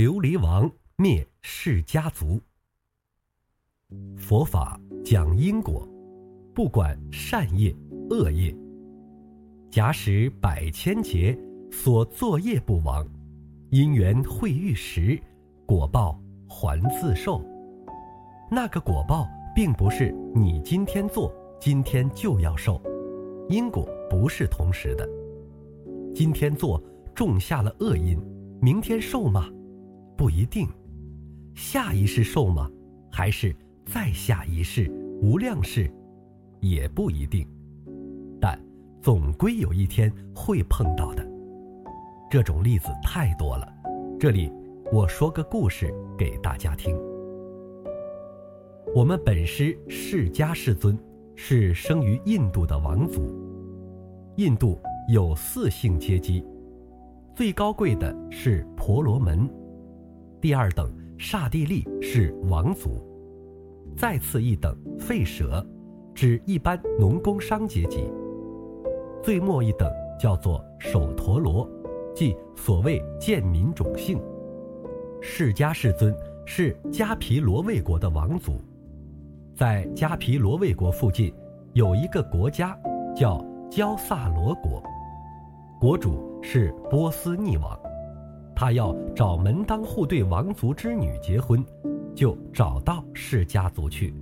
琉璃王灭释家族。佛法讲因果，不管善业恶业。假使百千劫所作业不亡，因缘会遇时，果报还自受。那个果报并不是你今天做，今天就要受，因果不是同时的。今天做种下了恶因，明天受吗？不一定，下一世受吗？还是再下一世、无量世，也不一定。但总归有一天会碰到的。这种例子太多了，这里我说个故事给大家听。我们本师释迦世尊是生于印度的王族，印度有四姓阶级，最高贵的是婆罗门。第二等刹帝利是王族，再次一等吠舍，指一般农工商阶级。最末一等叫做首陀罗，即所谓贱民种姓。释迦世尊是迦毗罗卫国的王族，在迦毗罗卫国附近有一个国家叫焦萨罗国，国主是波斯匿王。他要找门当户对王族之女结婚，就找到释家族去，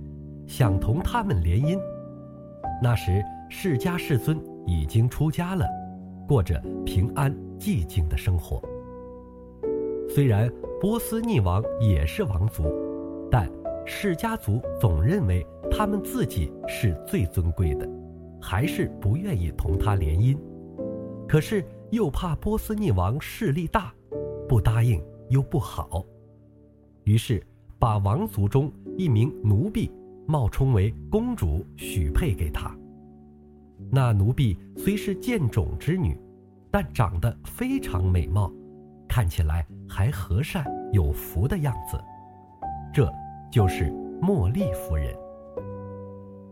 想同他们联姻。那时释迦世尊已经出家了，过着平安寂静的生活。虽然波斯匿王也是王族，但释家族总认为他们自己是最尊贵的，还是不愿意同他联姻。可是又怕波斯匿王势力大。不答应又不好，于是把王族中一名奴婢冒充为公主许配给他。那奴婢虽是贱种之女，但长得非常美貌，看起来还和善有福的样子。这就是茉莉夫人。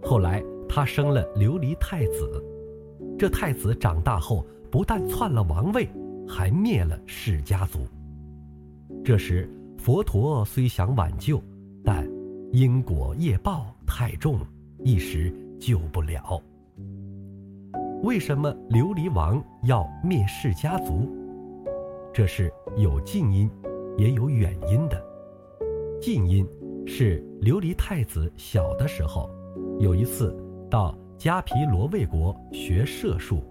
后来她生了琉璃太子，这太子长大后不但篡了王位。还灭了释家族。这时，佛陀虽想挽救，但因果业报太重，一时救不了。为什么琉璃王要灭释家族？这是有近因，也有远因的。近因是琉璃太子小的时候，有一次到迦毗罗卫国学射术。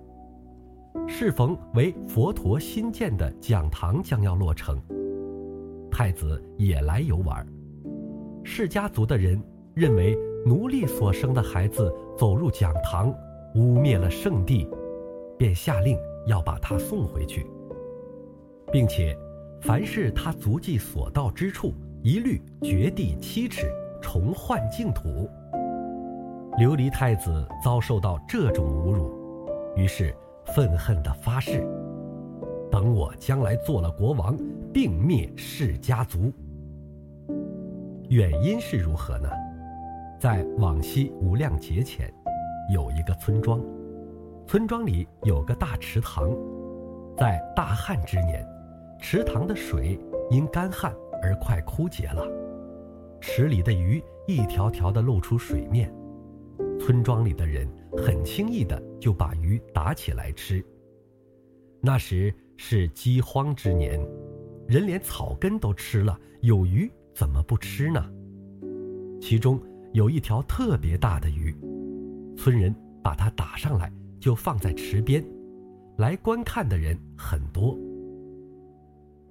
适逢为佛陀新建的讲堂将要落成，太子也来游玩。释家族的人认为奴隶所生的孩子走入讲堂，污蔑了圣地，便下令要把他送回去，并且凡是他足迹所到之处，一律掘地七尺，重换净土。琉璃太子遭受到这种侮辱，于是。愤恨地发誓：“等我将来做了国王，定灭释家族。”原因是如何呢？在往昔无量劫前，有一个村庄，村庄里有个大池塘，在大旱之年，池塘的水因干旱而快枯竭了，池里的鱼一条条的露出水面。村庄里的人很轻易的就把鱼打起来吃。那时是饥荒之年，人连草根都吃了，有鱼怎么不吃呢？其中有一条特别大的鱼，村人把它打上来，就放在池边，来观看的人很多。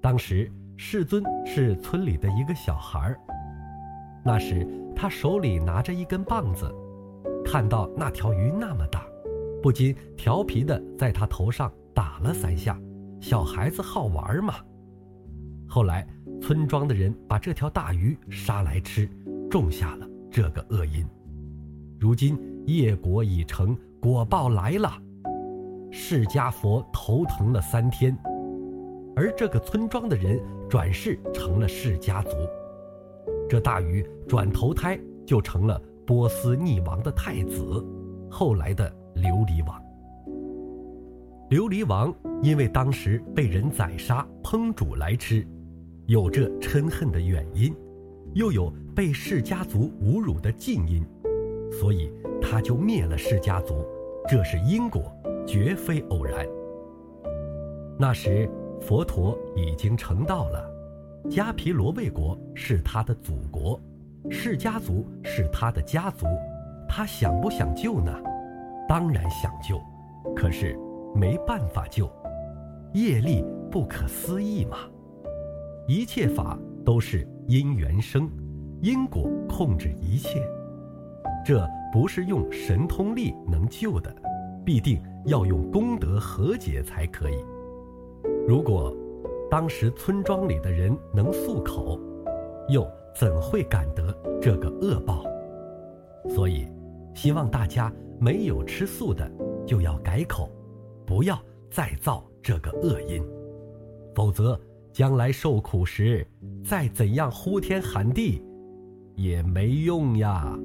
当时世尊是村里的一个小孩儿，那时他手里拿着一根棒子。看到那条鱼那么大，不禁调皮的在他头上打了三下。小孩子好玩嘛。后来村庄的人把这条大鱼杀来吃，种下了这个恶因。如今业果已成，果报来了，释迦佛头疼了三天，而这个村庄的人转世成了释迦族，这大鱼转投胎就成了。波斯匿王的太子，后来的琉璃王。琉璃王因为当时被人宰杀烹煮来吃，有这嗔恨的远因，又有被释家族侮辱的近因，所以他就灭了释家族。这是因果，绝非偶然。那时佛陀已经成道了，迦毗罗卫国是他的祖国，释家族是他的家族，他想不想救呢？当然想救，可是没办法救，业力不可思议嘛。一切法都是因缘生，因果控制一切。这不是用神通力能救的，必定要用功德和解才可以。如果当时村庄里的人能漱口，又怎会感得这个恶报？所以，希望大家没有吃素的就要改口，不要再造这个恶因，否则将来受苦时，再怎样呼天喊地，也没用呀。